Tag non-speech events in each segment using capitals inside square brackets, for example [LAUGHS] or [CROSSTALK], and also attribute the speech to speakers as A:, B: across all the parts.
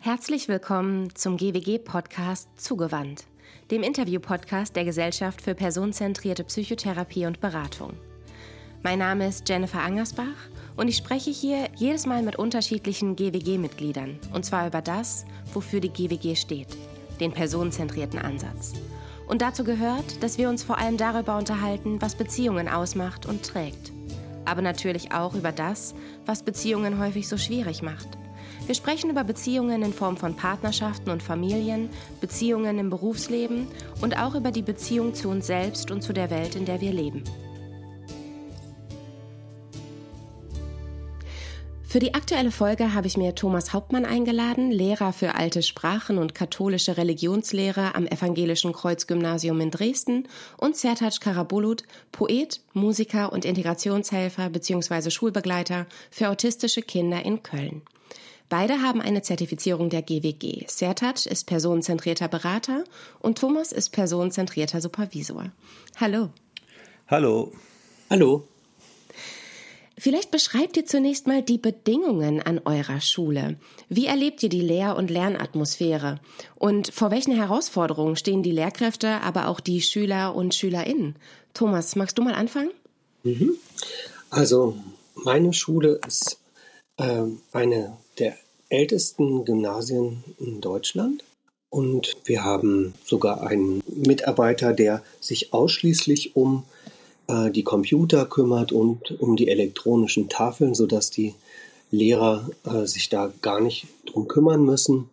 A: Herzlich willkommen zum GWG-Podcast Zugewandt, dem Interview-Podcast der Gesellschaft für personenzentrierte Psychotherapie und Beratung. Mein Name ist Jennifer Angersbach und ich spreche hier jedes Mal mit unterschiedlichen GWG-Mitgliedern und zwar über das, wofür die GWG steht, den personenzentrierten Ansatz. Und dazu gehört, dass wir uns vor allem darüber unterhalten, was Beziehungen ausmacht und trägt. Aber natürlich auch über das, was Beziehungen häufig so schwierig macht wir sprechen über Beziehungen in Form von Partnerschaften und Familien, Beziehungen im Berufsleben und auch über die Beziehung zu uns selbst und zu der Welt, in der wir leben. Für die aktuelle Folge habe ich mir Thomas Hauptmann eingeladen, Lehrer für alte Sprachen und katholische Religionslehre am Evangelischen Kreuzgymnasium in Dresden und Sertac Karabulut, Poet, Musiker und Integrationshelfer bzw. Schulbegleiter für autistische Kinder in Köln. Beide haben eine Zertifizierung der GWG. Sertac ist personenzentrierter Berater und Thomas ist personenzentrierter Supervisor. Hallo.
B: Hallo.
C: Hallo.
A: Vielleicht beschreibt ihr zunächst mal die Bedingungen an eurer Schule. Wie erlebt ihr die Lehr- und Lernatmosphäre? Und vor welchen Herausforderungen stehen die Lehrkräfte, aber auch die Schüler und Schülerinnen? Thomas, magst du mal anfangen?
C: Mhm. Also, meine Schule ist eine der ältesten Gymnasien in Deutschland. Und wir haben sogar einen Mitarbeiter, der sich ausschließlich um äh, die Computer kümmert und um die elektronischen Tafeln, sodass die Lehrer äh, sich da gar nicht drum kümmern müssen.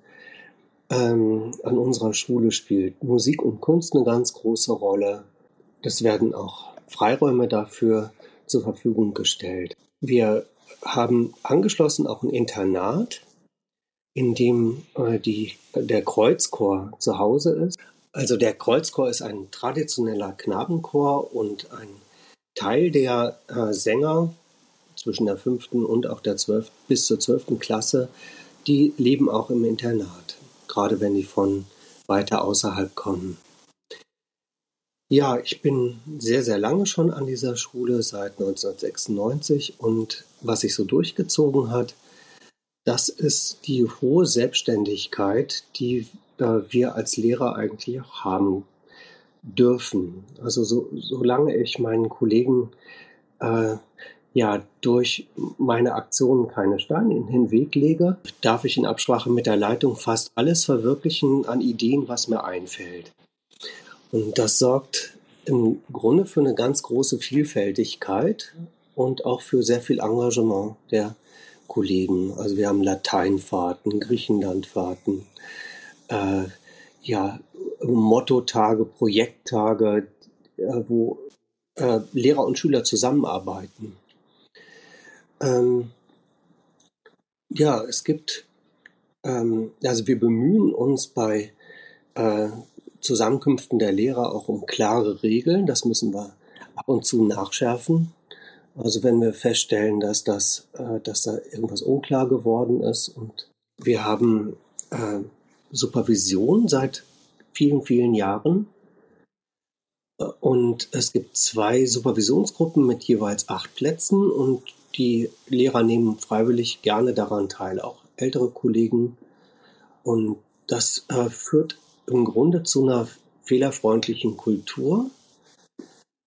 C: Ähm, an unserer Schule spielt Musik und Kunst eine ganz große Rolle. Es werden auch Freiräume dafür zur Verfügung gestellt. Wir haben angeschlossen auch ein Internat, in dem äh, die, der Kreuzchor zu Hause ist. Also der Kreuzchor ist ein traditioneller Knabenchor und ein Teil der äh, Sänger zwischen der fünften und auch der zwölften bis zur zwölften Klasse, die leben auch im Internat, gerade wenn die von weiter außerhalb kommen. Ja, ich bin sehr, sehr lange schon an dieser Schule, seit 1996. Und was sich so durchgezogen hat, das ist die hohe Selbstständigkeit, die äh, wir als Lehrer eigentlich auch haben dürfen. Also so, solange ich meinen Kollegen äh, ja durch meine Aktionen keine Steine in den Weg lege, darf ich in Absprache mit der Leitung fast alles verwirklichen an Ideen, was mir einfällt. Und das sorgt im Grunde für eine ganz große Vielfältigkeit und auch für sehr viel Engagement der Kollegen. Also wir haben Lateinfahrten, Griechenlandfahrten, äh, ja, Mottotage, Projekttage, äh, wo äh, Lehrer und Schüler zusammenarbeiten. Ähm, ja, es gibt, ähm, also wir bemühen uns bei äh, Zusammenkünften der Lehrer auch um klare Regeln. Das müssen wir ab und zu nachschärfen. Also wenn wir feststellen, dass das, äh, dass da irgendwas unklar geworden ist und wir haben äh, Supervision seit vielen, vielen Jahren. Und es gibt zwei Supervisionsgruppen mit jeweils acht Plätzen und die Lehrer nehmen freiwillig gerne daran teil, auch ältere Kollegen. Und das äh, führt im Grunde zu einer fehlerfreundlichen Kultur,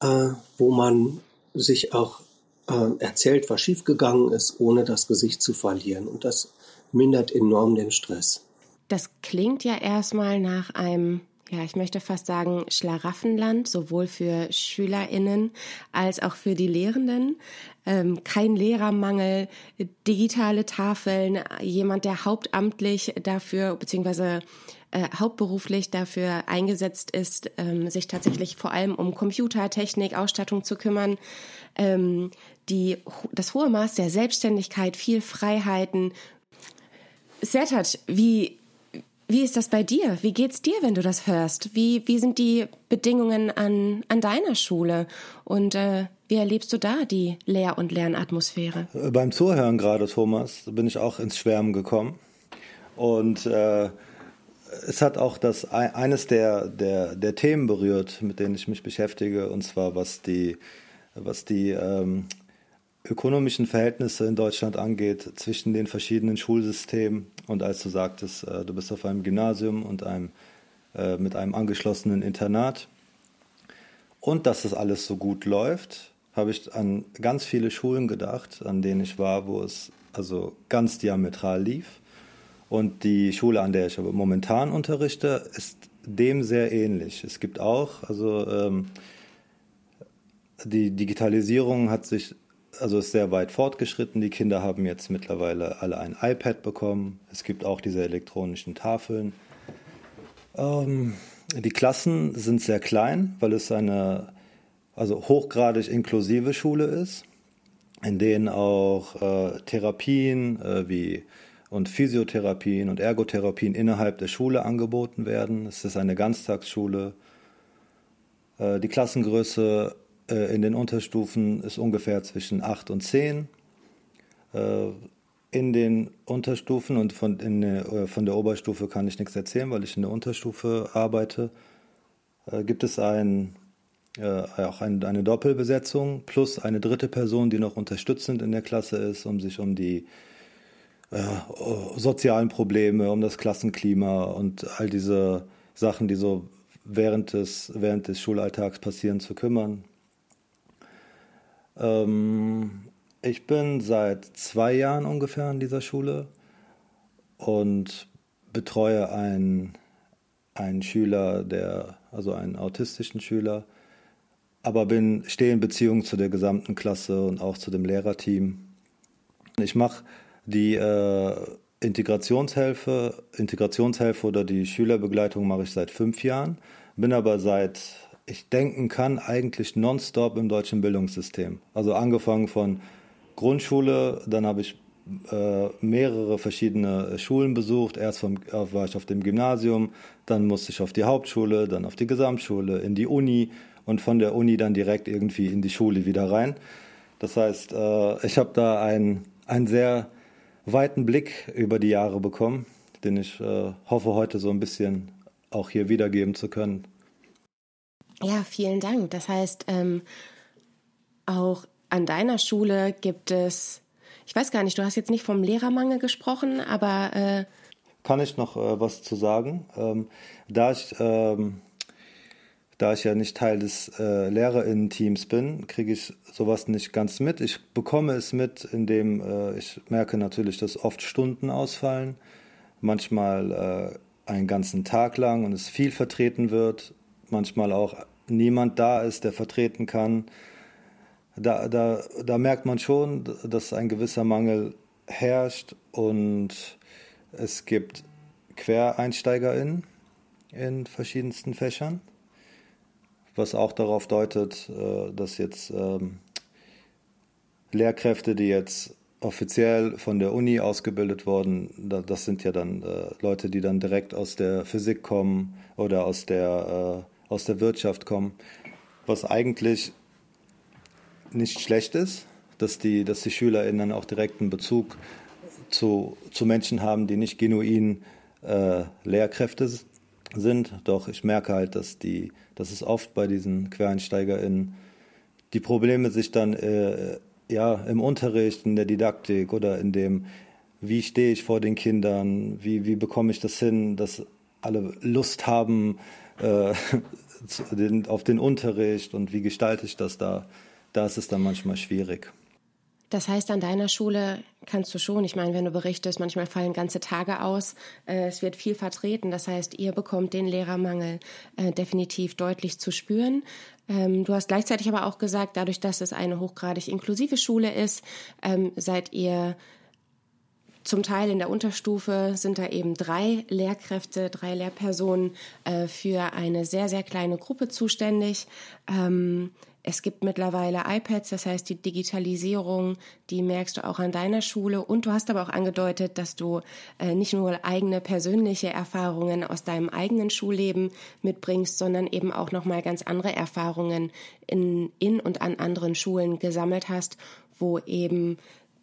C: äh, wo man sich auch äh, erzählt, was schiefgegangen ist, ohne das Gesicht zu verlieren. Und das mindert enorm den Stress.
A: Das klingt ja erstmal nach einem ja, ich möchte fast sagen, Schlaraffenland, sowohl für SchülerInnen als auch für die Lehrenden. Ähm, kein Lehrermangel, digitale Tafeln, jemand, der hauptamtlich dafür, beziehungsweise äh, hauptberuflich dafür eingesetzt ist, ähm, sich tatsächlich vor allem um Computertechnik, Ausstattung zu kümmern. Ähm, die, das hohe Maß der Selbstständigkeit, viel Freiheiten. Sertac, wie wie ist das bei dir? Wie geht's dir, wenn du das hörst? Wie, wie sind die Bedingungen an, an deiner Schule? Und äh, wie erlebst du da die Lehr- und Lernatmosphäre?
B: Beim Zuhören gerade, Thomas, bin ich auch ins Schwärmen gekommen. Und äh, es hat auch das eines der, der, der Themen berührt, mit denen ich mich beschäftige, und zwar was die, was die ähm, ökonomischen Verhältnisse in Deutschland angeht zwischen den verschiedenen Schulsystemen Und als du sagtest, äh, du bist auf einem Gymnasium und einem, äh, mit einem angeschlossenen Internat und dass das alles so gut läuft, habe ich an ganz viele Schulen gedacht, an denen ich war, wo es also ganz diametral lief. Und die Schule, an der ich aber momentan unterrichte, ist dem sehr ähnlich. Es gibt auch, also ähm, die Digitalisierung hat sich, also ist sehr weit fortgeschritten. Die Kinder haben jetzt mittlerweile alle ein iPad bekommen. Es gibt auch diese elektronischen Tafeln. Ähm, die Klassen sind sehr klein, weil es eine also hochgradig inklusive Schule ist, in denen auch äh, Therapien äh, wie und Physiotherapien und Ergotherapien innerhalb der Schule angeboten werden. Es ist eine Ganztagsschule. Äh, die Klassengröße äh, in den Unterstufen ist ungefähr zwischen 8 und 10. Äh, in den Unterstufen und von, in, äh, von der Oberstufe kann ich nichts erzählen, weil ich in der Unterstufe arbeite. Gibt es ein, auch eine Doppelbesetzung plus eine dritte Person, die noch unterstützend in der Klasse ist, um sich um die sozialen Probleme, um das Klassenklima und all diese Sachen, die so während des, während des Schulalltags passieren, zu kümmern. Ähm, ich bin seit zwei Jahren ungefähr an dieser Schule und betreue einen, einen Schüler, der, also einen autistischen Schüler, aber bin, stehe in Beziehung zu der gesamten Klasse und auch zu dem Lehrerteam. Ich mache die äh, Integrationshilfe, Integrationshilfe oder die Schülerbegleitung mache ich seit fünf Jahren, bin aber seit ich denken kann, eigentlich nonstop im deutschen Bildungssystem. Also angefangen von Grundschule, dann habe ich äh, mehrere verschiedene Schulen besucht. Erst vom, äh, war ich auf dem Gymnasium, dann musste ich auf die Hauptschule, dann auf die Gesamtschule, in die Uni und von der Uni dann direkt irgendwie in die Schule wieder rein. Das heißt, äh, ich habe da einen, einen sehr weiten Blick über die Jahre bekommen, den ich äh, hoffe heute so ein bisschen auch hier wiedergeben zu können.
A: Ja, vielen Dank. Das heißt, ähm, auch an deiner Schule gibt es, ich weiß gar nicht, du hast jetzt nicht vom Lehrermangel gesprochen, aber... Äh
B: Kann ich noch äh, was zu sagen? Ähm, da ich... Ähm, da ich ja nicht Teil des äh, Lehrerinnen-Teams bin, kriege ich sowas nicht ganz mit. Ich bekomme es mit, indem äh, ich merke natürlich, dass oft Stunden ausfallen, manchmal äh, einen ganzen Tag lang und es viel vertreten wird, manchmal auch niemand da ist, der vertreten kann. Da, da, da merkt man schon, dass ein gewisser Mangel herrscht und es gibt QuereinsteigerInnen in verschiedensten Fächern, was auch darauf deutet, äh, dass jetzt ähm, Lehrkräfte, die jetzt offiziell von der Uni ausgebildet wurden, das sind ja dann äh, Leute, die dann direkt aus der Physik kommen oder aus der äh, aus der Wirtschaft kommen, was eigentlich nicht schlecht ist, dass die, dass die SchülerInnen auch direkten Bezug zu, zu Menschen haben, die nicht genuin äh, Lehrkräfte sind. Doch ich merke halt, dass, die, dass es oft bei diesen QuereinsteigerInnen die Probleme sich dann äh, ja, im Unterricht, in der Didaktik oder in dem, wie stehe ich vor den Kindern, wie, wie bekomme ich das hin, dass alle Lust haben, äh, [LAUGHS] auf den Unterricht und wie gestalte ich das da, da ist es dann manchmal schwierig.
A: Das heißt, an deiner Schule kannst du schon, ich meine, wenn du berichtest, manchmal fallen ganze Tage aus, äh, es wird viel vertreten. Das heißt, ihr bekommt den Lehrermangel äh, definitiv deutlich zu spüren. Ähm, du hast gleichzeitig aber auch gesagt, dadurch, dass es eine hochgradig inklusive Schule ist, ähm, seid ihr zum Teil in der Unterstufe sind da eben drei Lehrkräfte, drei Lehrpersonen äh, für eine sehr, sehr kleine Gruppe zuständig. Ähm, es gibt mittlerweile iPads, das heißt die Digitalisierung, die merkst du auch an deiner Schule. Und du hast aber auch angedeutet, dass du äh, nicht nur eigene persönliche Erfahrungen aus deinem eigenen Schulleben mitbringst, sondern eben auch nochmal ganz andere Erfahrungen in, in und an anderen Schulen gesammelt hast, wo eben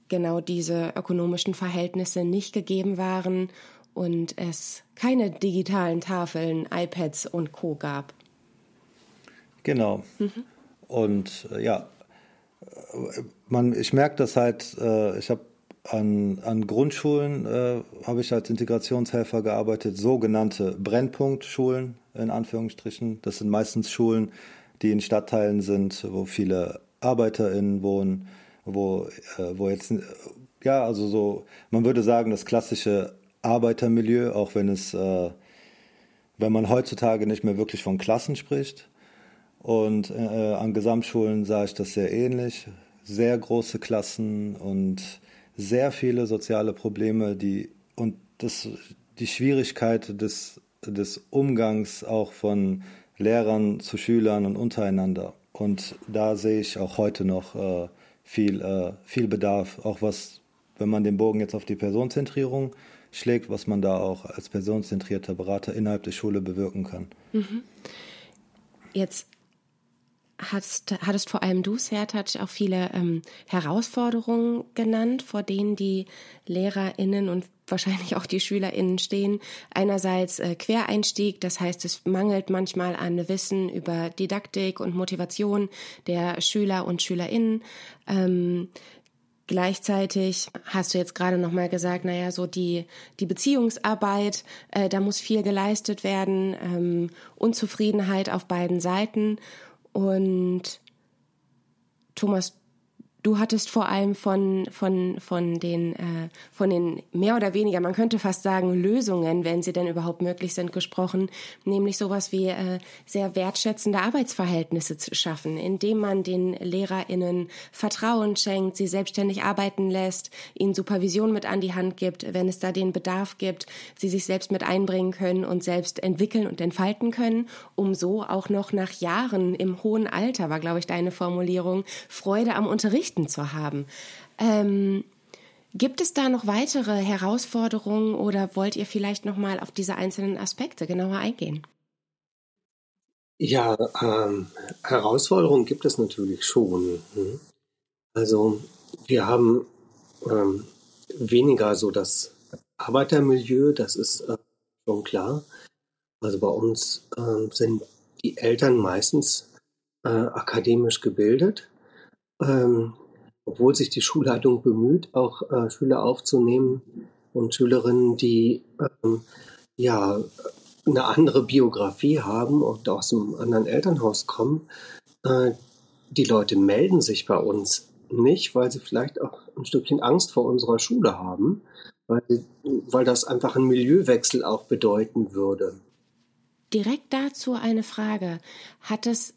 A: genau diese ökonomischen Verhältnisse nicht gegeben waren und es keine digitalen Tafeln, iPads und Co gab.
B: Genau. Mhm. Und äh, ja, man, ich merke das halt, äh, ich habe an, an Grundschulen äh, habe ich als Integrationshelfer gearbeitet, sogenannte Brennpunktschulen in Anführungsstrichen. Das sind meistens Schulen, die in Stadtteilen sind, wo viele ArbeiterInnen wohnen, wo, äh, wo jetzt, ja, also so, man würde sagen, das klassische Arbeitermilieu, auch wenn es, äh, wenn man heutzutage nicht mehr wirklich von Klassen spricht. Und äh, an Gesamtschulen sah ich das sehr ähnlich. Sehr große Klassen und sehr viele soziale Probleme, die und das, die Schwierigkeit des, des Umgangs auch von Lehrern zu Schülern und untereinander. Und da sehe ich auch heute noch äh, viel, äh, viel Bedarf, auch was, wenn man den Bogen jetzt auf die Personenzentrierung schlägt, was man da auch als personenzentrierter Berater innerhalb der Schule bewirken kann. Mhm.
A: Jetzt hast, hattest vor allem du, Sertac, auch viele ähm, Herausforderungen genannt, vor denen die LehrerInnen und wahrscheinlich auch die SchülerInnen stehen. Einerseits äh, Quereinstieg, das heißt, es mangelt manchmal an Wissen über Didaktik und Motivation der Schüler und SchülerInnen. Ähm, Gleichzeitig hast du jetzt gerade noch mal gesagt, naja, so die die Beziehungsarbeit, äh, da muss viel geleistet werden, ähm, Unzufriedenheit auf beiden Seiten und Thomas, Du hattest vor allem von, von, von, den, äh, von den mehr oder weniger, man könnte fast sagen, Lösungen, wenn sie denn überhaupt möglich sind, gesprochen, nämlich sowas wie äh, sehr wertschätzende Arbeitsverhältnisse zu schaffen, indem man den LehrerInnen Vertrauen schenkt, sie selbstständig arbeiten lässt, ihnen Supervision mit an die Hand gibt, wenn es da den Bedarf gibt, sie sich selbst mit einbringen können und selbst entwickeln und entfalten können, um so auch noch nach Jahren im hohen Alter, war, glaube ich, deine Formulierung, Freude am Unterricht Geschichten zu haben. Ähm, gibt es da noch weitere Herausforderungen oder wollt ihr vielleicht noch mal auf diese einzelnen Aspekte genauer eingehen?
C: Ja, ähm, Herausforderungen gibt es natürlich schon. Hm? Also wir haben ähm, weniger so das Arbeitermilieu, das ist äh, schon klar. Also bei uns äh, sind die Eltern meistens äh, akademisch gebildet. Ähm, obwohl sich die Schulleitung bemüht, auch äh, Schüler aufzunehmen und Schülerinnen, die ähm, ja eine andere Biografie haben und aus einem anderen Elternhaus kommen, äh, die Leute melden sich bei uns nicht, weil sie vielleicht auch ein Stückchen Angst vor unserer Schule haben, weil, weil das einfach einen Milieuwechsel auch bedeuten würde.
A: Direkt dazu eine Frage. Hat es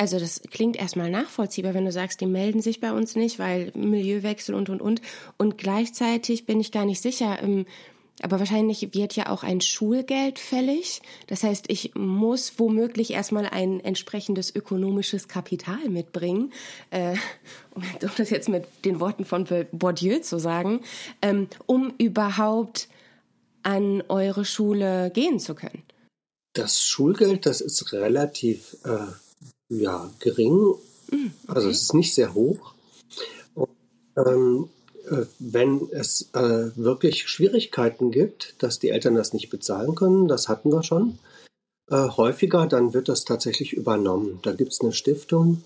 A: also das klingt erstmal nachvollziehbar, wenn du sagst, die melden sich bei uns nicht, weil Milieuwechsel und und und. Und gleichzeitig bin ich gar nicht sicher. Ähm, aber wahrscheinlich wird ja auch ein Schulgeld fällig. Das heißt, ich muss womöglich erstmal ein entsprechendes ökonomisches Kapital mitbringen, äh, um das jetzt mit den Worten von Bourdieu zu sagen, ähm, um überhaupt an eure Schule gehen zu können.
C: Das Schulgeld, das ist relativ äh, ja, gering. Mhm, okay. Also es ist nicht sehr hoch. Und, ähm, äh, wenn es äh, wirklich Schwierigkeiten gibt, dass die Eltern das nicht bezahlen können, das hatten wir schon äh, häufiger, dann wird das tatsächlich übernommen. Da gibt es eine Stiftung,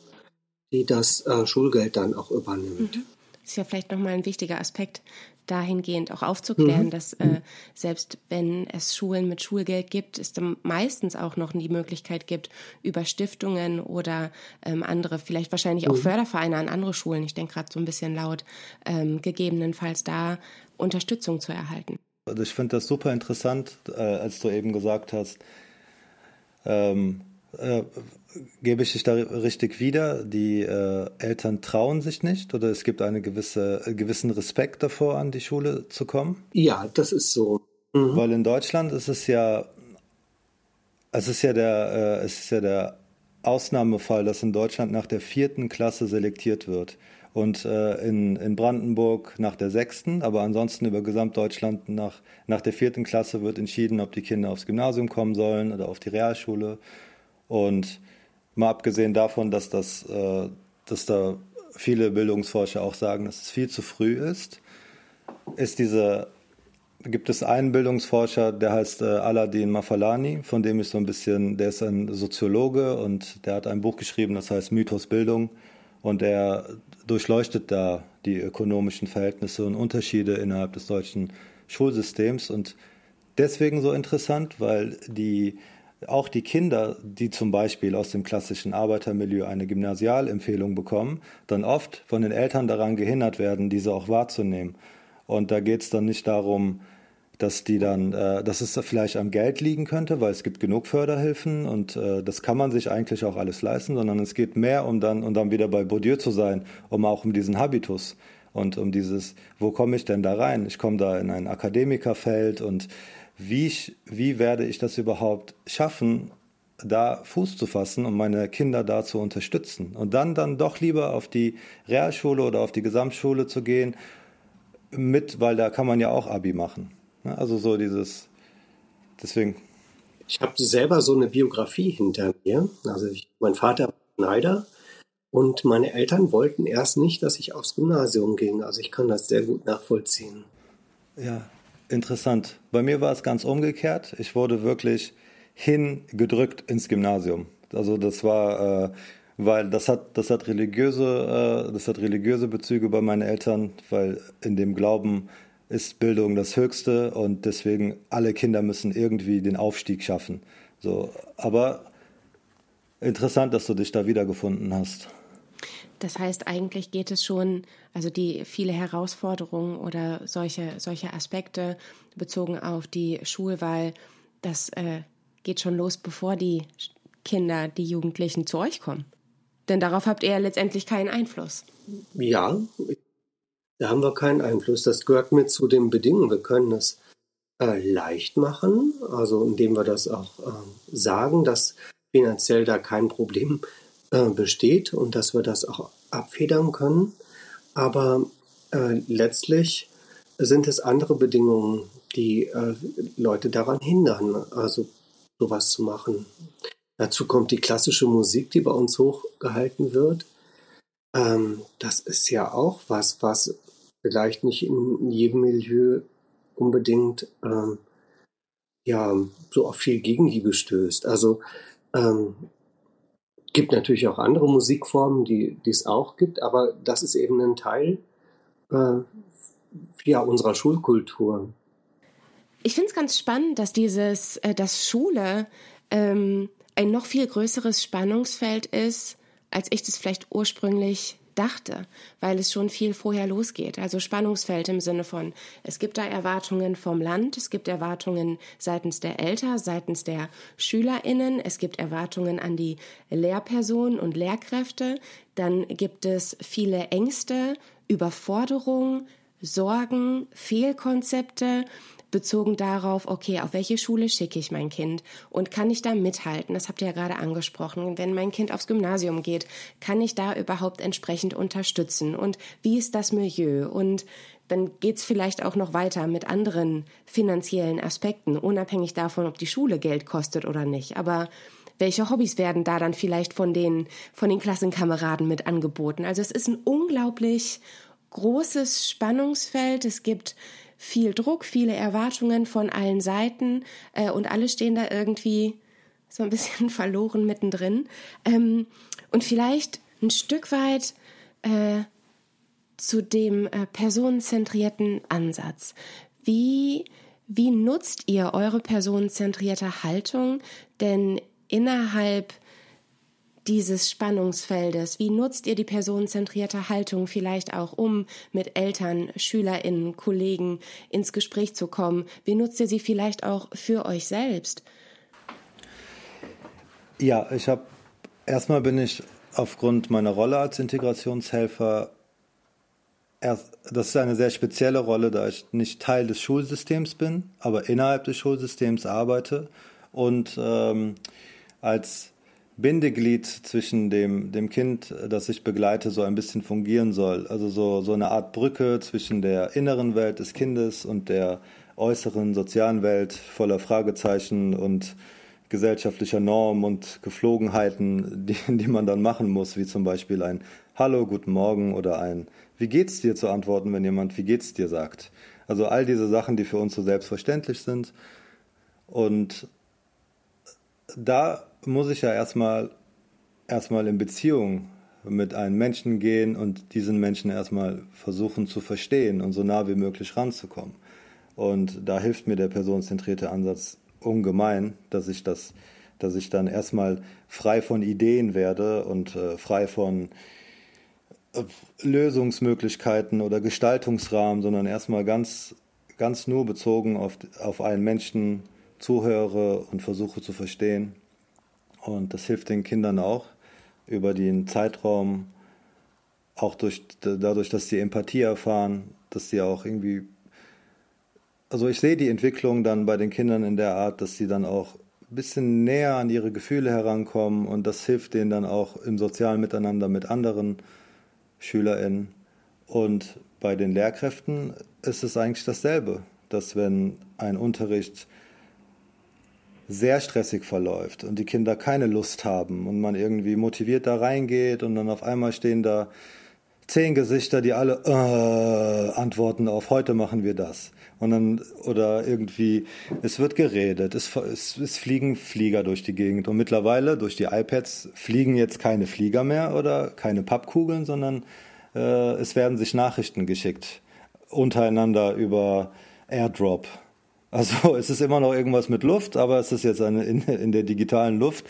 C: die das äh, Schulgeld dann auch übernimmt. Mhm.
A: Das ist ja vielleicht nochmal ein wichtiger Aspekt, dahingehend auch aufzuklären, mhm. dass äh, selbst wenn es Schulen mit Schulgeld gibt, es dann meistens auch noch die Möglichkeit gibt, über Stiftungen oder ähm, andere, vielleicht wahrscheinlich auch mhm. Fördervereine an andere Schulen, ich denke gerade so ein bisschen laut, ähm, gegebenenfalls da Unterstützung zu erhalten.
B: Also ich finde das super interessant, äh, als du eben gesagt hast, ähm, äh, gebe ich dich da richtig wieder? Die äh, Eltern trauen sich nicht oder es gibt einen gewisse, gewissen Respekt davor, an die Schule zu kommen?
C: Ja, das ist so.
B: Mhm. Weil in Deutschland ist es ja, es ist ja der, äh, es ist ja der Ausnahmefall, dass in Deutschland nach der vierten Klasse selektiert wird. Und äh, in, in Brandenburg nach der sechsten, aber ansonsten über Gesamtdeutschland nach, nach der vierten Klasse wird entschieden, ob die Kinder aufs Gymnasium kommen sollen oder auf die Realschule. Und mal abgesehen davon, dass, das, äh, dass da viele Bildungsforscher auch sagen, dass es viel zu früh ist, ist diese, gibt es einen Bildungsforscher, der heißt äh, Aladin Mafalani, von dem ich so ein bisschen, der ist ein Soziologe und der hat ein Buch geschrieben, das heißt Mythos Bildung. Und er durchleuchtet da die ökonomischen Verhältnisse und Unterschiede innerhalb des deutschen Schulsystems. Und deswegen so interessant, weil die auch die Kinder, die zum Beispiel aus dem klassischen Arbeitermilieu eine Gymnasialempfehlung bekommen, dann oft von den Eltern daran gehindert werden, diese auch wahrzunehmen. Und da geht es dann nicht darum, dass die dann, äh, dass es vielleicht am Geld liegen könnte, weil es gibt genug Förderhilfen und äh, das kann man sich eigentlich auch alles leisten, sondern es geht mehr um dann, um dann wieder bei Bourdieu zu sein, um auch um diesen Habitus und um dieses, wo komme ich denn da rein? Ich komme da in ein Akademikerfeld und wie, ich, wie werde ich das überhaupt schaffen, da Fuß zu fassen, um meine Kinder da zu unterstützen. Und dann dann doch lieber auf die Realschule oder auf die Gesamtschule zu gehen, mit, weil da kann man ja auch Abi machen. Also so dieses, deswegen.
C: Ich habe selber so eine Biografie hinter mir. Also ich, mein Vater war Schneider und meine Eltern wollten erst nicht, dass ich aufs Gymnasium ging. Also ich kann das sehr gut nachvollziehen.
B: Ja, interessant. Bei mir war es ganz umgekehrt. Ich wurde wirklich hingedrückt ins Gymnasium. Also das war, äh, weil das hat, das hat religiöse, äh, das hat religiöse Bezüge bei meinen Eltern, weil in dem Glauben ist Bildung das Höchste und deswegen alle Kinder müssen irgendwie den Aufstieg schaffen. So, aber interessant, dass du dich da wiedergefunden hast.
A: Das heißt, eigentlich geht es schon, also die viele Herausforderungen oder solche, solche Aspekte bezogen auf die Schulwahl, das äh, geht schon los, bevor die Kinder, die Jugendlichen zu euch kommen. Denn darauf habt ihr letztendlich keinen Einfluss.
C: Ja, da haben wir keinen Einfluss. Das gehört mit zu den Bedingungen. Wir können es äh, leicht machen, also indem wir das auch äh, sagen, dass finanziell da kein Problem äh, besteht und dass wir das auch abfedern können. Aber äh, letztlich sind es andere Bedingungen, die äh, Leute daran hindern, also sowas zu machen. Dazu kommt die klassische Musik, die bei uns hochgehalten wird. Ähm, das ist ja auch was, was vielleicht nicht in jedem Milieu unbedingt ähm, ja so auf viel Gegenliebe stößt. Also ähm, gibt natürlich auch andere Musikformen, die es auch gibt, aber das ist eben ein Teil äh, ja, unserer Schulkultur.
A: Ich finde es ganz spannend, dass dieses, äh, dass Schule ähm, ein noch viel größeres Spannungsfeld ist, als ich das vielleicht ursprünglich dachte, weil es schon viel vorher losgeht. Also Spannungsfeld im Sinne von, es gibt da Erwartungen vom Land, es gibt Erwartungen seitens der Eltern, seitens der SchülerInnen, es gibt Erwartungen an die Lehrpersonen und Lehrkräfte, dann gibt es viele Ängste, Überforderung, Sorgen, Fehlkonzepte, bezogen darauf, okay, auf welche Schule schicke ich mein Kind und kann ich da mithalten? Das habt ihr ja gerade angesprochen. Wenn mein Kind aufs Gymnasium geht, kann ich da überhaupt entsprechend unterstützen? Und wie ist das Milieu? Und dann geht's vielleicht auch noch weiter mit anderen finanziellen Aspekten, unabhängig davon, ob die Schule Geld kostet oder nicht. Aber welche Hobbys werden da dann vielleicht von den, von den Klassenkameraden mit angeboten? Also es ist ein unglaublich großes Spannungsfeld. Es gibt viel Druck, viele Erwartungen von allen Seiten äh, und alle stehen da irgendwie so ein bisschen [LAUGHS] verloren mittendrin. Ähm, und vielleicht ein Stück weit äh, zu dem äh, personenzentrierten Ansatz. Wie, wie nutzt ihr eure personenzentrierte Haltung denn innerhalb dieses Spannungsfeldes? Wie nutzt ihr die personenzentrierte Haltung vielleicht auch, um mit Eltern, SchülerInnen, Kollegen ins Gespräch zu kommen? Wie nutzt ihr sie vielleicht auch für euch selbst?
B: Ja, ich habe erstmal bin ich aufgrund meiner Rolle als Integrationshelfer das ist eine sehr spezielle Rolle, da ich nicht Teil des Schulsystems bin, aber innerhalb des Schulsystems arbeite und ähm, als Bindeglied zwischen dem, dem Kind, das ich begleite, so ein bisschen fungieren soll. Also so, so eine Art Brücke zwischen der inneren Welt des Kindes und der äußeren sozialen Welt voller Fragezeichen und gesellschaftlicher Normen und Geflogenheiten, die, die man dann machen muss, wie zum Beispiel ein Hallo, guten Morgen oder ein Wie geht's dir zu antworten, wenn jemand Wie geht's dir sagt. Also all diese Sachen, die für uns so selbstverständlich sind. Und da muss ich ja erstmal erstmal in Beziehung mit einem Menschen gehen und diesen Menschen erstmal versuchen zu verstehen und so nah wie möglich ranzukommen. Und da hilft mir der personenzentrierte Ansatz ungemein, dass ich das, dass ich dann erstmal frei von Ideen werde und äh, frei von äh, Lösungsmöglichkeiten oder Gestaltungsrahmen, sondern erstmal ganz, ganz nur bezogen auf, auf einen Menschen zuhöre und versuche zu verstehen. Und das hilft den Kindern auch über den Zeitraum, auch durch, dadurch, dass sie Empathie erfahren, dass sie auch irgendwie also ich sehe die Entwicklung dann bei den Kindern in der Art, dass sie dann auch ein bisschen näher an ihre Gefühle herankommen und das hilft denen dann auch im sozialen Miteinander mit anderen SchülerInnen. Und bei den Lehrkräften ist es eigentlich dasselbe, dass wenn ein Unterricht sehr stressig verläuft und die Kinder keine Lust haben und man irgendwie motiviert da reingeht und dann auf einmal stehen da zehn Gesichter, die alle äh, antworten auf heute machen wir das. Und dann, oder irgendwie, es wird geredet, es, es, es fliegen Flieger durch die Gegend. Und mittlerweile, durch die iPads, fliegen jetzt keine Flieger mehr oder keine Pappkugeln, sondern äh, es werden sich Nachrichten geschickt. Untereinander über Airdrop. Also [LAUGHS] es ist immer noch irgendwas mit Luft, aber es ist jetzt eine, in, in der digitalen Luft.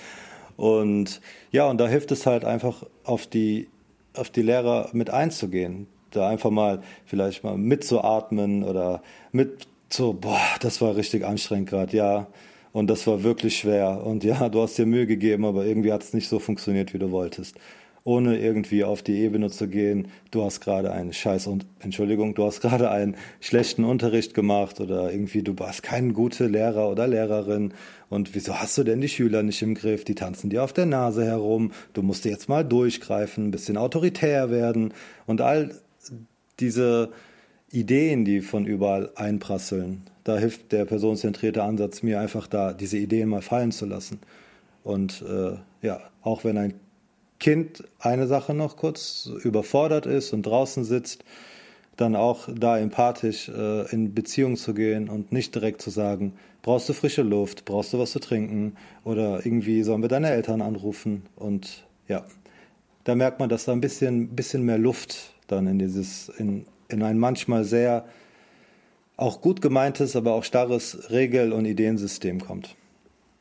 B: Und ja, und da hilft es halt einfach auf die auf die Lehrer mit einzugehen. Da einfach mal vielleicht mal mitzuatmen oder mit so, boah, das war richtig anstrengend gerade, ja. Und das war wirklich schwer. Und ja, du hast dir Mühe gegeben, aber irgendwie hat es nicht so funktioniert, wie du wolltest ohne irgendwie auf die Ebene zu gehen, du hast gerade einen Scheiß und Entschuldigung, du hast gerade einen schlechten Unterricht gemacht oder irgendwie du warst kein guter Lehrer oder Lehrerin und wieso hast du denn die Schüler nicht im Griff? Die tanzen dir auf der Nase herum, du musst jetzt mal durchgreifen, ein bisschen autoritär werden und all diese Ideen, die von überall einprasseln. Da hilft der personenzentrierte Ansatz mir einfach da, diese Ideen mal fallen zu lassen. Und äh, ja, auch wenn ein Kind eine Sache noch kurz überfordert ist und draußen sitzt, dann auch da empathisch äh, in Beziehung zu gehen und nicht direkt zu sagen, brauchst du frische Luft, brauchst du was zu trinken oder irgendwie sollen wir deine Eltern anrufen und ja, da merkt man, dass da ein bisschen, bisschen mehr Luft dann in dieses, in, in ein manchmal sehr auch gut gemeintes, aber auch starres Regel- und Ideensystem kommt.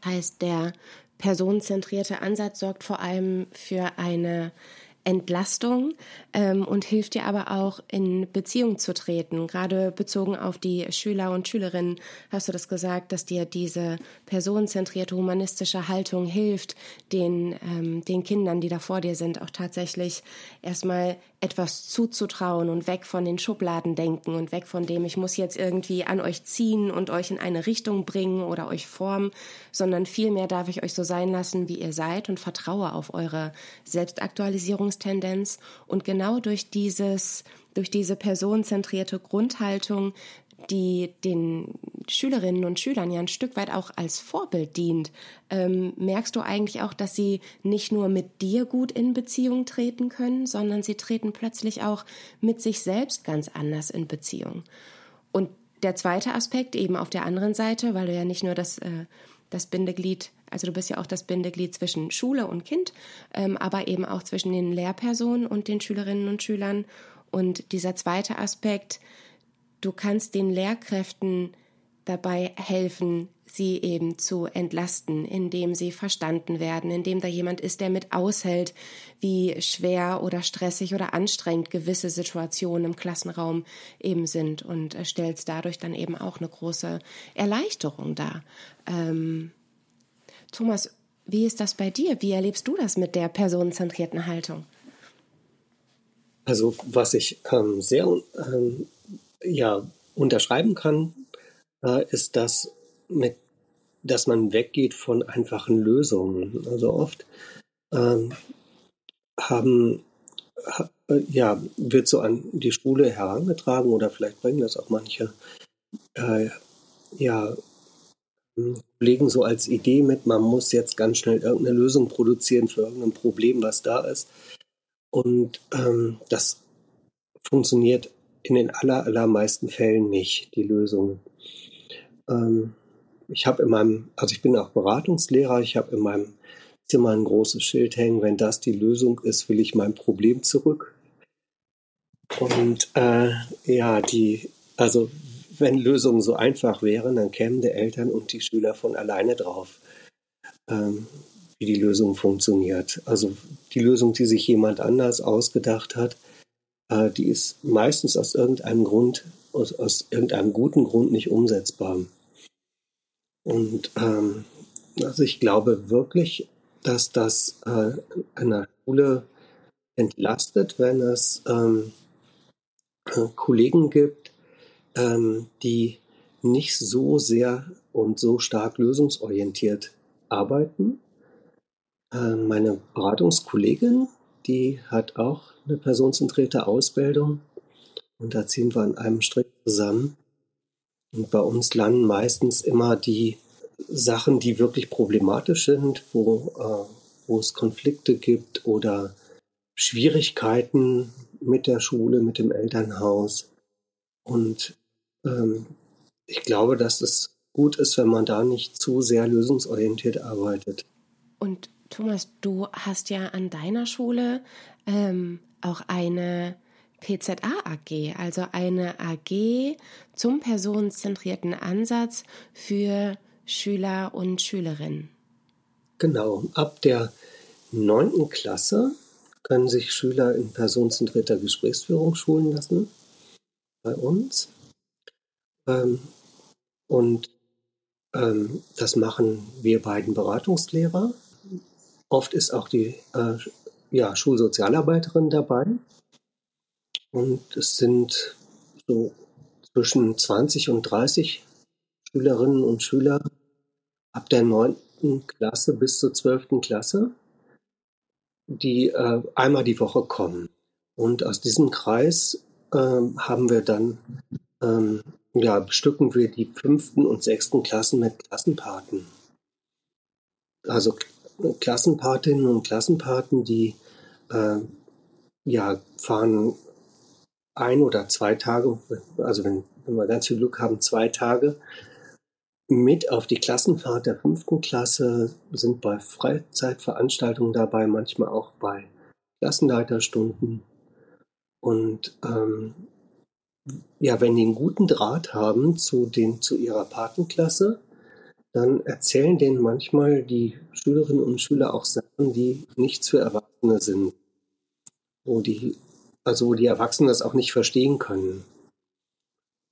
A: Heißt, der personenzentrierte Ansatz sorgt vor allem für eine Entlastung ähm, und hilft dir aber auch in Beziehung zu treten. Gerade bezogen auf die Schüler und Schülerinnen hast du das gesagt, dass dir diese personenzentrierte humanistische Haltung hilft, den, ähm, den Kindern, die da vor dir sind, auch tatsächlich erstmal etwas zuzutrauen und weg von den Schubladen denken und weg von dem, ich muss jetzt irgendwie an euch ziehen und euch in eine Richtung bringen oder euch formen, sondern vielmehr darf ich euch so sein lassen, wie ihr seid und vertraue auf eure Selbstaktualisierungstendenz. Und genau durch dieses, durch diese personenzentrierte Grundhaltung die den Schülerinnen und Schülern ja ein Stück weit auch als Vorbild dient, ähm, merkst du eigentlich auch, dass sie nicht nur mit dir gut in Beziehung treten können, sondern sie treten plötzlich auch mit sich selbst ganz anders in Beziehung. Und der zweite Aspekt eben auf der anderen Seite, weil du ja nicht nur das, äh, das Bindeglied, also du bist ja auch das Bindeglied zwischen Schule und Kind, ähm, aber eben auch zwischen den Lehrpersonen und den Schülerinnen und Schülern. Und dieser zweite Aspekt, du kannst den Lehrkräften dabei helfen, sie eben zu entlasten, indem sie verstanden werden, indem da jemand ist, der mit aushält, wie schwer oder stressig oder anstrengend gewisse Situationen im Klassenraum eben sind und stellt dadurch dann eben auch eine große Erleichterung dar. Ähm, Thomas, wie ist das bei dir? Wie erlebst du das mit der personenzentrierten Haltung?
C: Also was ich ähm, sehr ähm, ja, unterschreiben kann, äh, ist das, mit, dass man weggeht von einfachen Lösungen. Also oft ähm, haben, äh, ja, wird so an die Schule herangetragen oder vielleicht bringen das auch manche, äh, ja, legen so als Idee mit, man muss jetzt ganz schnell irgendeine Lösung produzieren für irgendein Problem, was da ist. Und ähm, das funktioniert in den aller, allermeisten Fällen nicht, die Lösung. Ähm, ich habe in meinem, also ich bin auch Beratungslehrer, ich habe in meinem mal ein großes Schild hängen, wenn das die Lösung ist, will ich mein Problem zurück. Und äh, ja, die, also wenn Lösungen so einfach wären, dann kämen die Eltern und die Schüler von alleine drauf, ähm, wie die Lösung funktioniert. Also die Lösung, die sich jemand anders ausgedacht hat, die ist meistens aus irgendeinem Grund, aus, aus irgendeinem guten Grund nicht umsetzbar. Und ähm, also ich glaube wirklich, dass das äh, einer Schule entlastet, wenn es ähm, äh, Kollegen gibt, ähm, die nicht so sehr und so stark lösungsorientiert arbeiten. Äh, meine Beratungskollegin, die hat auch eine personenzentrierte Ausbildung und da ziehen wir an einem Strick zusammen. Und bei uns landen meistens immer die Sachen, die wirklich problematisch sind, wo, äh, wo es Konflikte gibt oder Schwierigkeiten mit der Schule, mit dem Elternhaus. Und ähm, ich glaube, dass es gut ist, wenn man da nicht zu sehr lösungsorientiert arbeitet.
A: Und Thomas, du hast ja an deiner Schule ähm, auch eine PZA AG, also eine AG zum personenzentrierten Ansatz für Schüler und Schülerinnen.
C: Genau, ab der neunten Klasse können sich Schüler in personenzentrierter Gesprächsführung schulen lassen bei uns. Ähm, und ähm, das machen wir beiden Beratungslehrer. Oft ist auch die äh, ja, Schulsozialarbeiterin dabei. Und es sind so zwischen 20 und 30 Schülerinnen und Schüler ab der neunten Klasse bis zur zwölften Klasse, die äh, einmal die Woche kommen. Und aus diesem Kreis äh, haben wir dann, ähm, ja, bestücken wir die fünften und sechsten Klassen mit Klassenpaten. Also Klassenpatinnen und Klassenpaten, die äh, ja, fahren ein oder zwei Tage, also wenn, wenn wir ganz viel Glück haben, zwei Tage mit auf die Klassenfahrt der fünften Klasse, sind bei Freizeitveranstaltungen dabei, manchmal auch bei Klassenleiterstunden. Und ähm, ja, wenn die einen guten Draht haben zu, den, zu ihrer Patenklasse, dann erzählen denen manchmal die Schülerinnen und Schüler auch Sachen, die nichts für Erwachsene sind. Wo die, also wo die Erwachsenen das auch nicht verstehen können.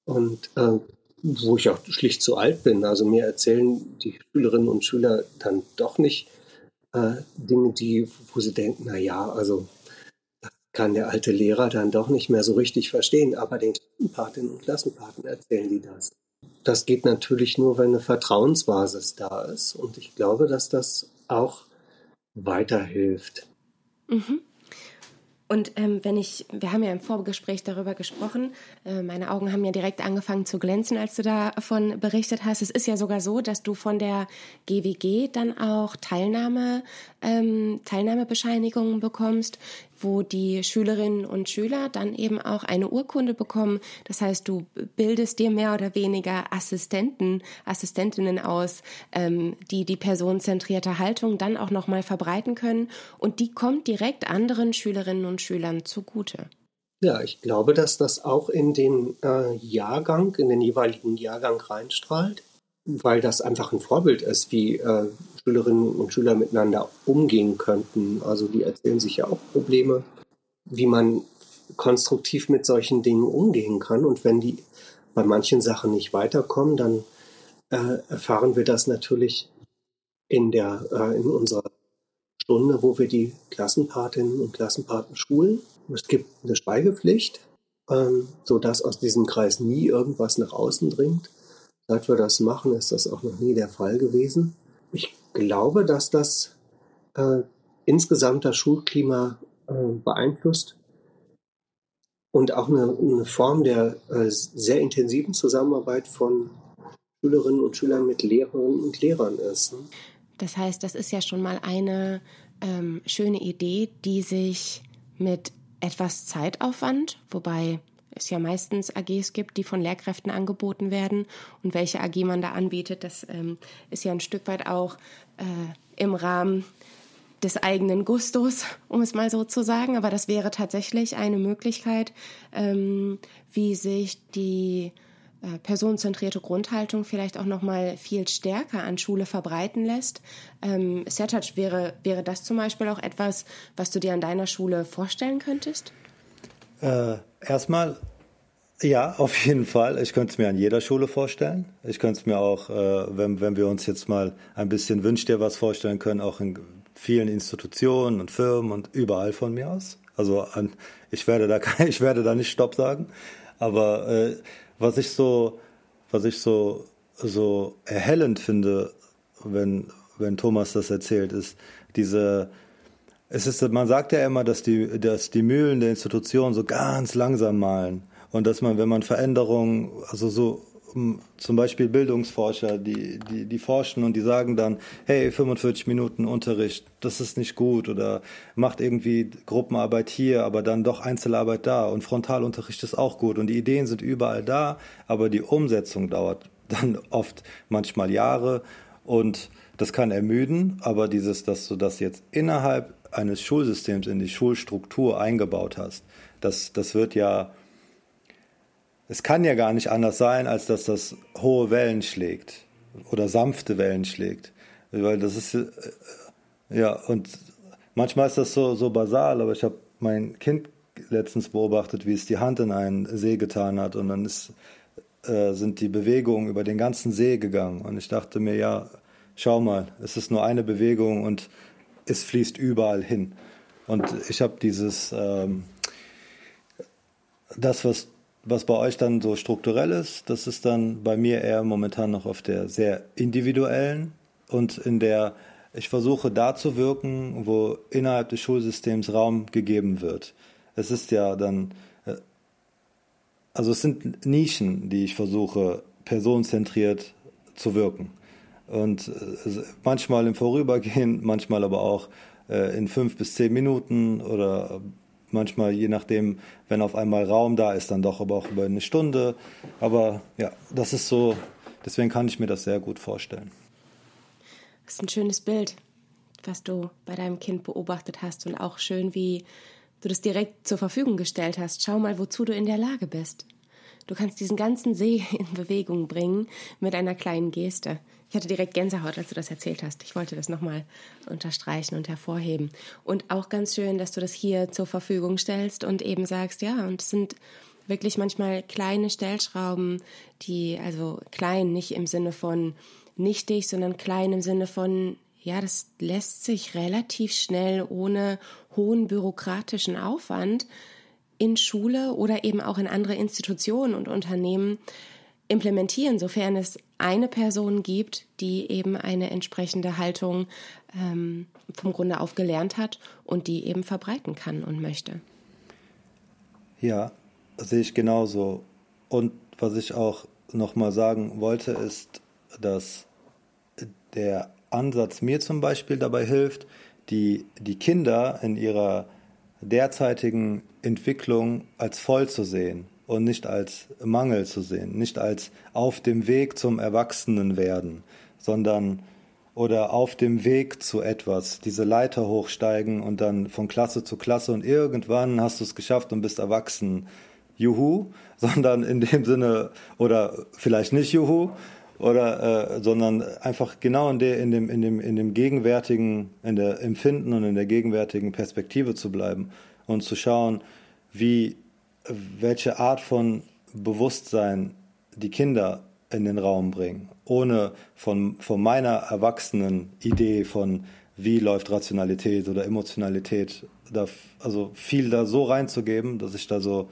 C: Und äh, wo ich auch schlicht zu alt bin. Also mir erzählen die Schülerinnen und Schüler dann doch nicht äh, Dinge, die, wo sie denken, na ja, also das kann der alte Lehrer dann doch nicht mehr so richtig verstehen. Aber den Klassenpatinnen und Klassenpaten erzählen die das. Das geht natürlich nur, wenn eine Vertrauensbasis da ist. Und ich glaube, dass das auch weiterhilft.
A: Mhm. Und ähm, wenn ich, wir haben ja im Vorgespräch darüber gesprochen, äh, meine Augen haben ja direkt angefangen zu glänzen, als du davon berichtet hast. Es ist ja sogar so, dass du von der GWG dann auch Teilnahme, ähm, Teilnahmebescheinigungen bekommst wo die Schülerinnen und Schüler dann eben auch eine Urkunde bekommen. Das heißt, du bildest dir mehr oder weniger Assistenten, Assistentinnen aus, ähm, die die personenzentrierte Haltung dann auch nochmal verbreiten können. Und die kommt direkt anderen Schülerinnen und Schülern zugute.
C: Ja, ich glaube, dass das auch in den äh, Jahrgang, in den jeweiligen Jahrgang reinstrahlt, weil das einfach ein Vorbild ist, wie äh, Schülerinnen und Schüler miteinander umgehen könnten. Also die erzählen sich ja auch Probleme, wie man konstruktiv mit solchen Dingen umgehen kann. Und wenn die bei manchen Sachen nicht weiterkommen, dann äh, erfahren wir das natürlich in der äh, in unserer Stunde, wo wir die Klassenpatinnen und Klassenpaten schulen. Es gibt eine Schweigepflicht, ähm, sodass aus diesem Kreis nie irgendwas nach außen dringt. Seit wir das machen, ist das auch noch nie der Fall gewesen. Ich glaube, dass das äh, insgesamt das Schulklima äh, beeinflusst und auch eine, eine Form der äh, sehr intensiven Zusammenarbeit von Schülerinnen und Schülern mit Lehrerinnen und Lehrern ist. Ne?
A: Das heißt, das ist ja schon mal eine ähm, schöne Idee, die sich mit etwas Zeitaufwand, wobei es ja meistens AGs gibt, die von Lehrkräften angeboten werden. Und welche AG man da anbietet, das ähm, ist ja ein Stück weit auch äh, im Rahmen des eigenen Gustos, um es mal so zu sagen. Aber das wäre tatsächlich eine Möglichkeit, ähm, wie sich die äh, personenzentrierte Grundhaltung vielleicht auch noch mal viel stärker an Schule verbreiten lässt. Ähm, Sertac, wäre, wäre das zum Beispiel auch etwas, was du dir an deiner Schule vorstellen könntest?
B: Äh, erstmal, ja, auf jeden Fall. Ich könnte es mir an jeder Schule vorstellen. Ich könnte es mir auch, äh, wenn, wenn wir uns jetzt mal ein bisschen wünscht dir was vorstellen können, auch in vielen Institutionen und Firmen und überall von mir aus. Also an, ich werde da [LAUGHS] ich werde da nicht Stopp sagen. Aber äh, was ich so, was ich so, so erhellend finde, wenn, wenn Thomas das erzählt, ist diese, es ist, man sagt ja immer, dass die, dass die Mühlen der Institution so ganz langsam malen und dass man, wenn man Veränderungen, also so zum Beispiel Bildungsforscher, die, die, die forschen und die sagen dann, hey, 45 Minuten Unterricht, das ist nicht gut oder macht irgendwie Gruppenarbeit hier, aber dann doch Einzelarbeit da und Frontalunterricht ist auch gut und die Ideen sind überall da, aber die Umsetzung dauert dann oft manchmal Jahre und das kann ermüden, aber dieses, dass du das jetzt innerhalb eines Schulsystems in die Schulstruktur eingebaut hast, das, das wird ja es kann ja gar nicht anders sein, als dass das hohe Wellen schlägt oder sanfte Wellen schlägt. Weil das ist, äh, ja, und manchmal ist das so, so basal, aber ich habe mein Kind letztens beobachtet, wie es die Hand in einen See getan hat und dann ist, äh, sind die Bewegungen über den ganzen See gegangen. Und ich dachte mir, ja, schau mal, es ist nur eine Bewegung und es fließt überall hin. Und ich habe dieses, ähm, das, was was bei euch dann so strukturell ist, das ist dann bei mir eher momentan noch auf der sehr individuellen und in der ich versuche da zu wirken, wo innerhalb des Schulsystems Raum gegeben wird. Es ist ja dann, äh, also es sind Nischen, die ich versuche personenzentriert zu wirken. Und äh, manchmal im Vorübergehen, [LAUGHS] manchmal aber auch äh, in fünf bis zehn Minuten oder manchmal, je nachdem, wenn auf einmal Raum da ist, dann doch aber auch über eine Stunde. Aber ja, das ist so, deswegen kann ich mir das sehr gut vorstellen.
A: Das ist ein schönes Bild, was du bei deinem Kind beobachtet hast und auch schön, wie du das direkt zur Verfügung gestellt hast. Schau mal, wozu du in der Lage bist. Du kannst diesen ganzen See [LAUGHS] in Bewegung bringen mit einer kleinen Geste. Ich hatte direkt Gänsehaut, als du das erzählt hast. Ich wollte das nochmal unterstreichen und hervorheben. Und auch ganz schön, dass du das hier zur Verfügung stellst und eben sagst, ja, und es sind wirklich manchmal kleine Stellschrauben, die, also klein nicht im Sinne von nichtig, sondern klein im Sinne von, ja, das lässt sich relativ schnell ohne hohen bürokratischen Aufwand in Schule oder eben auch in andere Institutionen und Unternehmen implementieren, sofern es eine Person gibt, die eben eine entsprechende Haltung ähm, vom Grunde auf gelernt hat und die eben verbreiten kann und möchte.
B: Ja, sehe ich genauso. Und was ich auch nochmal sagen wollte, ist, dass der Ansatz mir zum Beispiel dabei hilft, die, die Kinder in ihrer derzeitigen Entwicklung als voll zu sehen und nicht als Mangel zu sehen, nicht als auf dem Weg zum Erwachsenenwerden, sondern oder auf dem Weg zu etwas, diese Leiter hochsteigen und dann von Klasse zu Klasse und irgendwann hast du es geschafft und bist erwachsen. Juhu, [LAUGHS] sondern in dem Sinne, oder vielleicht nicht Juhu, oder äh, sondern einfach genau in, der, in, dem, in, dem, in dem gegenwärtigen, in der Empfinden und in der gegenwärtigen Perspektive zu bleiben und zu schauen, wie welche Art von Bewusstsein die Kinder in den Raum bringen, ohne von, von meiner erwachsenen Idee von wie läuft Rationalität oder Emotionalität, da, also viel da so reinzugeben, dass ich da so,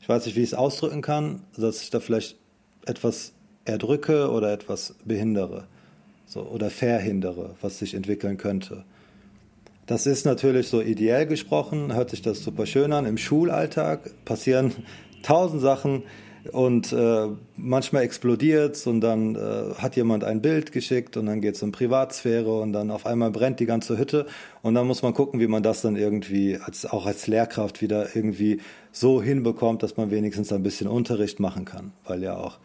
B: ich weiß nicht, wie ich es ausdrücken kann, dass ich da vielleicht etwas erdrücke oder etwas behindere so, oder verhindere, was sich entwickeln könnte. Das ist natürlich so ideell gesprochen, hört sich das super schön an. Im Schulalltag passieren [LAUGHS] tausend Sachen und äh, manchmal explodiert es und dann äh, hat jemand ein Bild geschickt und dann geht es um Privatsphäre und dann auf einmal brennt die ganze Hütte und dann muss man gucken, wie man das dann irgendwie als, auch als Lehrkraft wieder irgendwie so hinbekommt, dass man wenigstens ein bisschen Unterricht machen kann, weil ja auch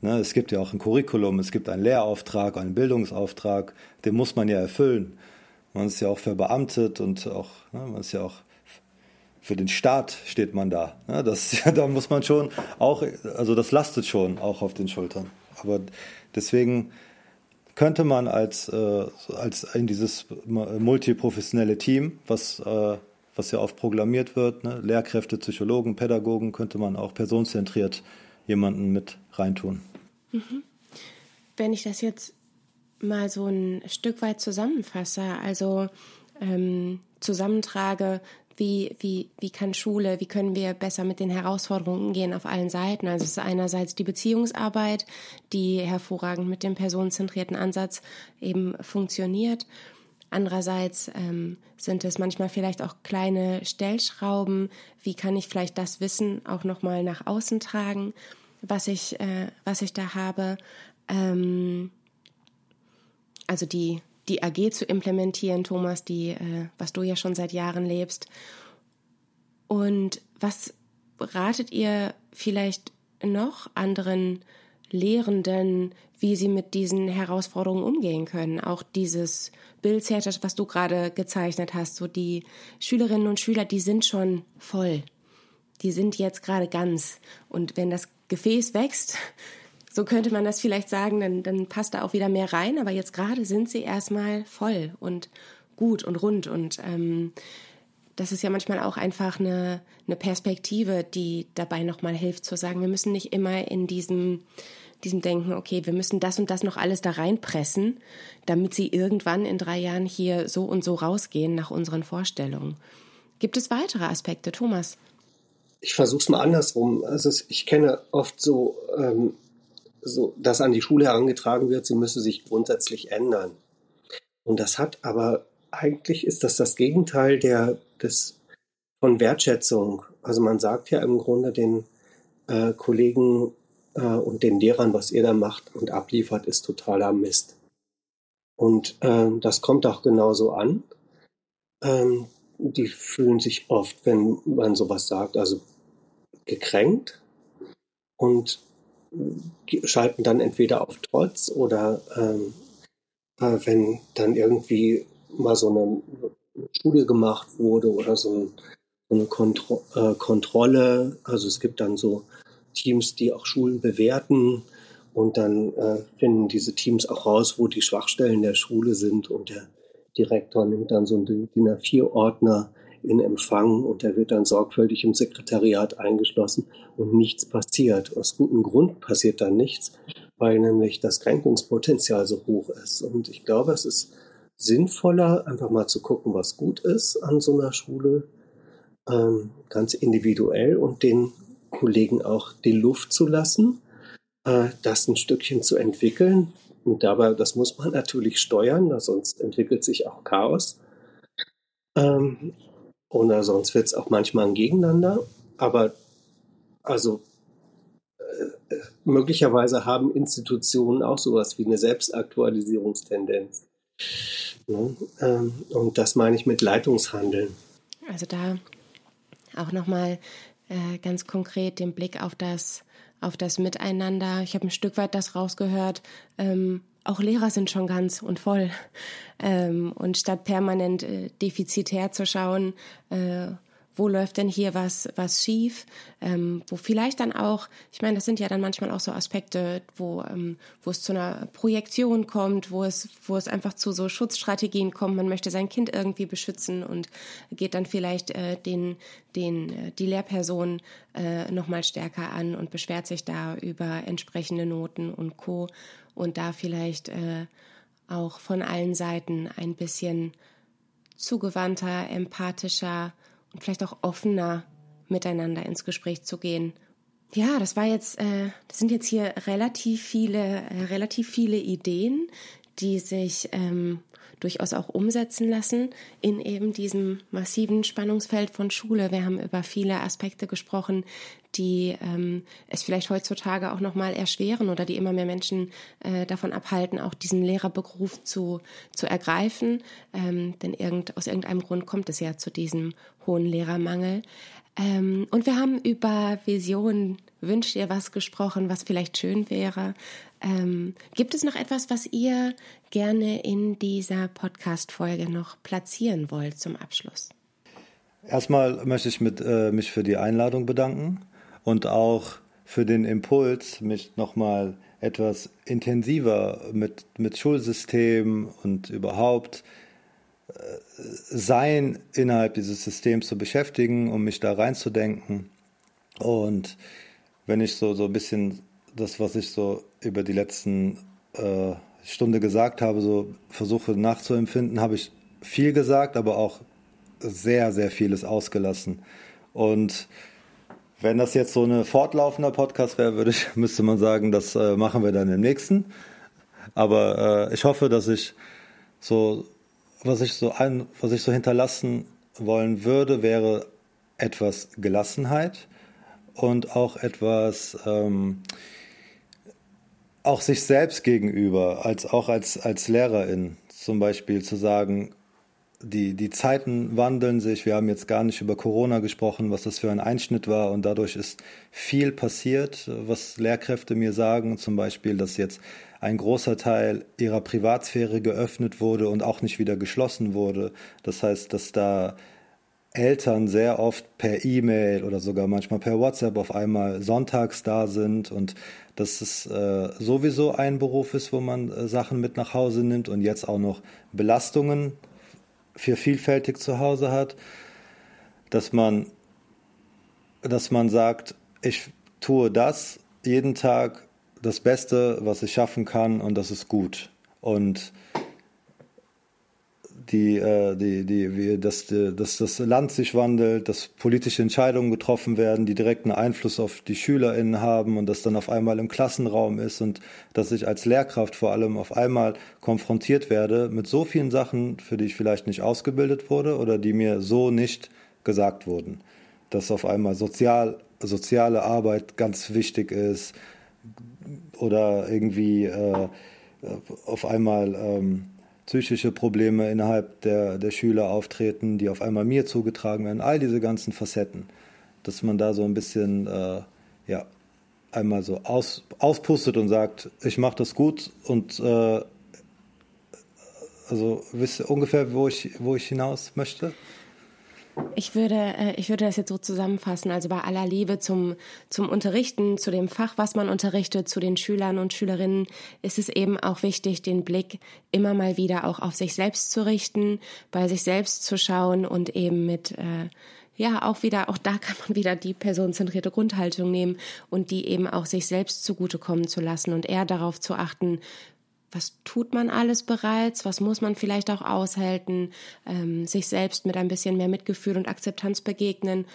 B: Ne, es gibt ja auch ein Curriculum, es gibt einen Lehrauftrag, einen Bildungsauftrag, den muss man ja erfüllen. Man ist ja auch verbeamtet und auch, ne, man ist ja auch für den Staat steht man da. Ne? Das, [LAUGHS] da muss man schon auch, also das lastet schon auch auf den Schultern. Aber deswegen könnte man als, äh, als in dieses multiprofessionelle Team, was, äh, was ja oft programmiert wird, ne? Lehrkräfte, Psychologen, Pädagogen, könnte man auch personenzentriert jemanden mit reintun. Mhm.
A: Wenn ich das jetzt mal so ein Stück weit zusammenfasse, also ähm, zusammentrage, wie, wie, wie kann Schule, wie können wir besser mit den Herausforderungen umgehen auf allen Seiten. Also es ist einerseits die Beziehungsarbeit, die hervorragend mit dem personenzentrierten Ansatz eben funktioniert. Andererseits ähm, sind es manchmal vielleicht auch kleine Stellschrauben. Wie kann ich vielleicht das Wissen auch nochmal nach außen tragen, was ich, äh, was ich da habe? Ähm, also die, die AG zu implementieren, Thomas, die, äh, was du ja schon seit Jahren lebst. Und was ratet ihr vielleicht noch anderen Lehrenden, wie sie mit diesen Herausforderungen umgehen können? Auch dieses Bild, was du gerade gezeichnet hast, so die Schülerinnen und Schüler, die sind schon voll. Die sind jetzt gerade ganz. Und wenn das Gefäß wächst, so könnte man das vielleicht sagen, dann, dann passt da auch wieder mehr rein. Aber jetzt gerade sind sie erstmal voll und gut und rund. Und ähm, das ist ja manchmal auch einfach eine, eine Perspektive, die dabei nochmal hilft zu sagen, wir müssen nicht immer in diesem, diesem Denken, okay, wir müssen das und das noch alles da reinpressen, damit sie irgendwann in drei Jahren hier so und so rausgehen nach unseren Vorstellungen. Gibt es weitere Aspekte, Thomas?
C: Ich versuche es mal andersrum. Also ich kenne oft so ähm, so, dass an die Schule herangetragen wird, sie müsse sich grundsätzlich ändern. Und das hat aber eigentlich ist das das Gegenteil der, des, von Wertschätzung. Also man sagt ja im Grunde den äh, Kollegen äh, und den Lehrern, was ihr da macht und abliefert, ist totaler Mist. Und äh, das kommt auch genauso an. Ähm, die fühlen sich oft, wenn man sowas sagt, also gekränkt. Und schalten dann entweder auf Trotz oder ähm, äh, wenn dann irgendwie mal so eine Studie gemacht wurde oder so, eine Kontro äh, Kontrolle. Also es gibt dann so Teams, die auch Schulen bewerten und dann äh, finden diese Teams auch raus, wo die Schwachstellen der Schule sind und der Direktor nimmt dann so einen DIN A4-Ordner in Empfang und der wird dann sorgfältig im Sekretariat eingeschlossen und nichts passiert. Aus gutem Grund passiert dann nichts, weil nämlich das Kränkungspotenzial so hoch ist. Und ich glaube, es ist sinnvoller, einfach mal zu gucken, was gut ist an so einer Schule, ähm, ganz individuell und den Kollegen auch die Luft zu lassen, äh, das ein Stückchen zu entwickeln. Und dabei, das muss man natürlich steuern, sonst entwickelt sich auch Chaos. Ähm, oder sonst wird es auch manchmal ein Gegeneinander. Aber also äh, möglicherweise haben Institutionen auch sowas wie eine Selbstaktualisierungstendenz. Ne? Ähm, und das meine ich mit Leitungshandeln.
A: Also da auch nochmal äh, ganz konkret den Blick auf das, auf das Miteinander. Ich habe ein Stück weit das rausgehört. Ähm, auch Lehrer sind schon ganz und voll. Ähm, und statt permanent äh, defizitär zu schauen, äh, wo läuft denn hier was, was schief, ähm, wo vielleicht dann auch, ich meine, das sind ja dann manchmal auch so Aspekte, wo, ähm, wo es zu einer Projektion kommt, wo es, wo es einfach zu so Schutzstrategien kommt, man möchte sein Kind irgendwie beschützen und geht dann vielleicht äh, den, den, äh, die Lehrperson äh, nochmal stärker an und beschwert sich da über entsprechende Noten und Co. Und da vielleicht äh, auch von allen Seiten ein bisschen zugewandter, empathischer und vielleicht auch offener miteinander ins Gespräch zu gehen. Ja, das war jetzt, äh, das sind jetzt hier relativ viele, äh, relativ viele Ideen, die sich ähm, durchaus auch umsetzen lassen in eben diesem massiven Spannungsfeld von Schule. Wir haben über viele Aspekte gesprochen, die ähm, es vielleicht heutzutage auch noch mal erschweren oder die immer mehr Menschen äh, davon abhalten, auch diesen Lehrerberuf zu, zu ergreifen. Ähm, denn irgend, aus irgendeinem Grund kommt es ja zu diesem hohen Lehrermangel. Ähm, und wir haben über Visionen, wünscht ihr was gesprochen, was vielleicht schön wäre. Ähm, gibt es noch etwas, was ihr gerne in dieser Podcast-Folge noch platzieren wollt zum Abschluss?
B: Erstmal möchte ich mit, äh, mich für die Einladung bedanken und auch für den Impuls, mich nochmal etwas intensiver mit, mit Schulsystem und überhaupt äh, Sein innerhalb dieses Systems zu beschäftigen, um mich da reinzudenken. Und wenn ich so, so ein bisschen das, was ich so über die letzten äh, Stunde gesagt habe, so versuche nachzuempfinden, habe ich viel gesagt, aber auch sehr, sehr vieles ausgelassen. Und wenn das jetzt so ein fortlaufender Podcast wäre, würde ich, [LAUGHS] müsste man sagen, das äh, machen wir dann im nächsten. Aber äh, ich hoffe, dass ich so, was ich so ein, was ich so hinterlassen wollen würde, wäre etwas Gelassenheit und auch etwas, ähm, auch sich selbst gegenüber, als auch als, als Lehrerin zum Beispiel zu sagen, die, die Zeiten wandeln sich. Wir haben jetzt gar nicht über Corona gesprochen, was das für ein Einschnitt war. Und dadurch ist viel passiert, was Lehrkräfte mir sagen. Zum Beispiel, dass jetzt ein großer Teil ihrer Privatsphäre geöffnet wurde und auch nicht wieder geschlossen wurde. Das heißt, dass da Eltern sehr oft per E-Mail oder sogar manchmal per WhatsApp auf einmal sonntags da sind und dass es äh, sowieso ein Beruf ist, wo man äh, Sachen mit nach Hause nimmt und jetzt auch noch Belastungen für vielfältig zu Hause hat, dass man, dass man sagt, ich tue das jeden Tag das Beste, was ich schaffen kann und das ist gut. Und die, äh, die, die, wie, dass, dass das Land sich wandelt, dass politische Entscheidungen getroffen werden, die direkten Einfluss auf die SchülerInnen haben und das dann auf einmal im Klassenraum ist und dass ich als Lehrkraft vor allem auf einmal konfrontiert werde mit so vielen Sachen, für die ich vielleicht nicht ausgebildet wurde oder die mir so nicht gesagt wurden. Dass auf einmal sozial, soziale Arbeit ganz wichtig ist oder irgendwie äh, auf einmal ähm, psychische Probleme innerhalb der, der Schüler auftreten, die auf einmal mir zugetragen werden, all diese ganzen Facetten, dass man da so ein bisschen, äh, ja, einmal so aus, auspustet und sagt, ich mache das gut und äh, also wisst ihr ungefähr, wo ich, wo ich hinaus möchte?
A: Ich würde, äh, ich würde das jetzt so zusammenfassen. Also bei aller Liebe zum, zum Unterrichten, zu dem Fach, was man unterrichtet, zu den Schülern und Schülerinnen, ist es eben auch wichtig, den Blick immer mal wieder auch auf sich selbst zu richten, bei sich selbst zu schauen und eben mit, äh, ja, auch wieder, auch da [LAUGHS] kann man wieder die personenzentrierte Grundhaltung nehmen und die eben auch sich selbst zugutekommen zu lassen und eher darauf zu achten, was tut man alles bereits, was muss man vielleicht auch aushalten, ähm, sich selbst mit ein bisschen mehr Mitgefühl und Akzeptanz begegnen,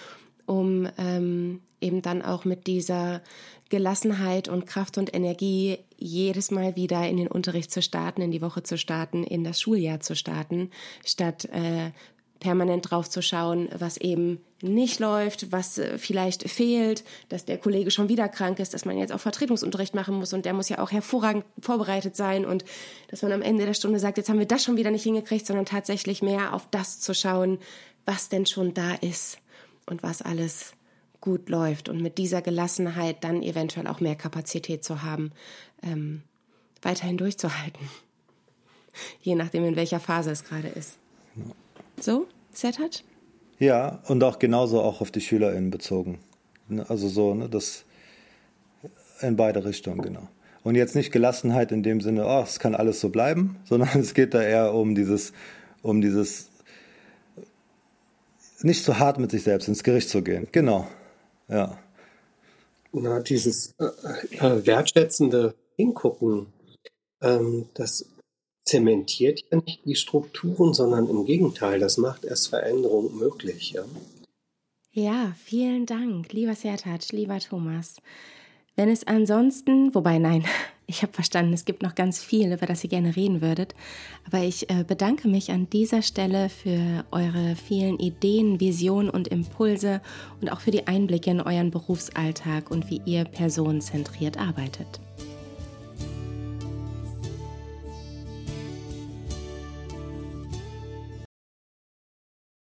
A: um ähm, eben dann auch mit dieser Gelassenheit und Kraft und Energie jedes Mal wieder in den Unterricht zu starten, in die Woche zu starten, in das Schuljahr zu starten, statt äh, permanent drauf zu schauen, was eben nicht läuft, was äh, vielleicht fehlt, dass der Kollege schon wieder krank ist, dass man jetzt auch Vertretungsunterricht machen muss und der muss ja auch hervorragend vorbereitet sein und dass man am Ende der Stunde sagt, jetzt haben wir das schon wieder nicht hingekriegt, sondern tatsächlich mehr auf das zu schauen, was denn schon da ist und was alles gut läuft und mit dieser Gelassenheit dann eventuell auch mehr Kapazität zu haben, ähm, weiterhin durchzuhalten. [LAUGHS] Je nachdem, in welcher Phase es gerade ist. So, Setat?
B: Ja, und auch genauso auch auf die SchülerInnen bezogen. Ne, also so, ne, das in beide Richtungen, genau. Und jetzt nicht Gelassenheit in dem Sinne, oh, es kann alles so bleiben, [LAUGHS] sondern es geht da eher um dieses, um dieses nicht so hart mit sich selbst ins Gericht zu gehen. Genau. Ja.
C: Na, dieses äh, äh wertschätzende Hingucken, ähm, das zementiert ja nicht die Strukturen, sondern im Gegenteil, das macht erst Veränderung möglich. Ja,
A: ja vielen Dank, lieber Sertac, lieber Thomas. Wenn es ansonsten, wobei nein, [LAUGHS] ich habe verstanden, es gibt noch ganz viel, über das ihr gerne reden würdet, aber ich äh, bedanke mich an dieser Stelle für eure vielen Ideen, Visionen und Impulse und auch für die Einblicke in euren Berufsalltag und wie ihr personenzentriert arbeitet.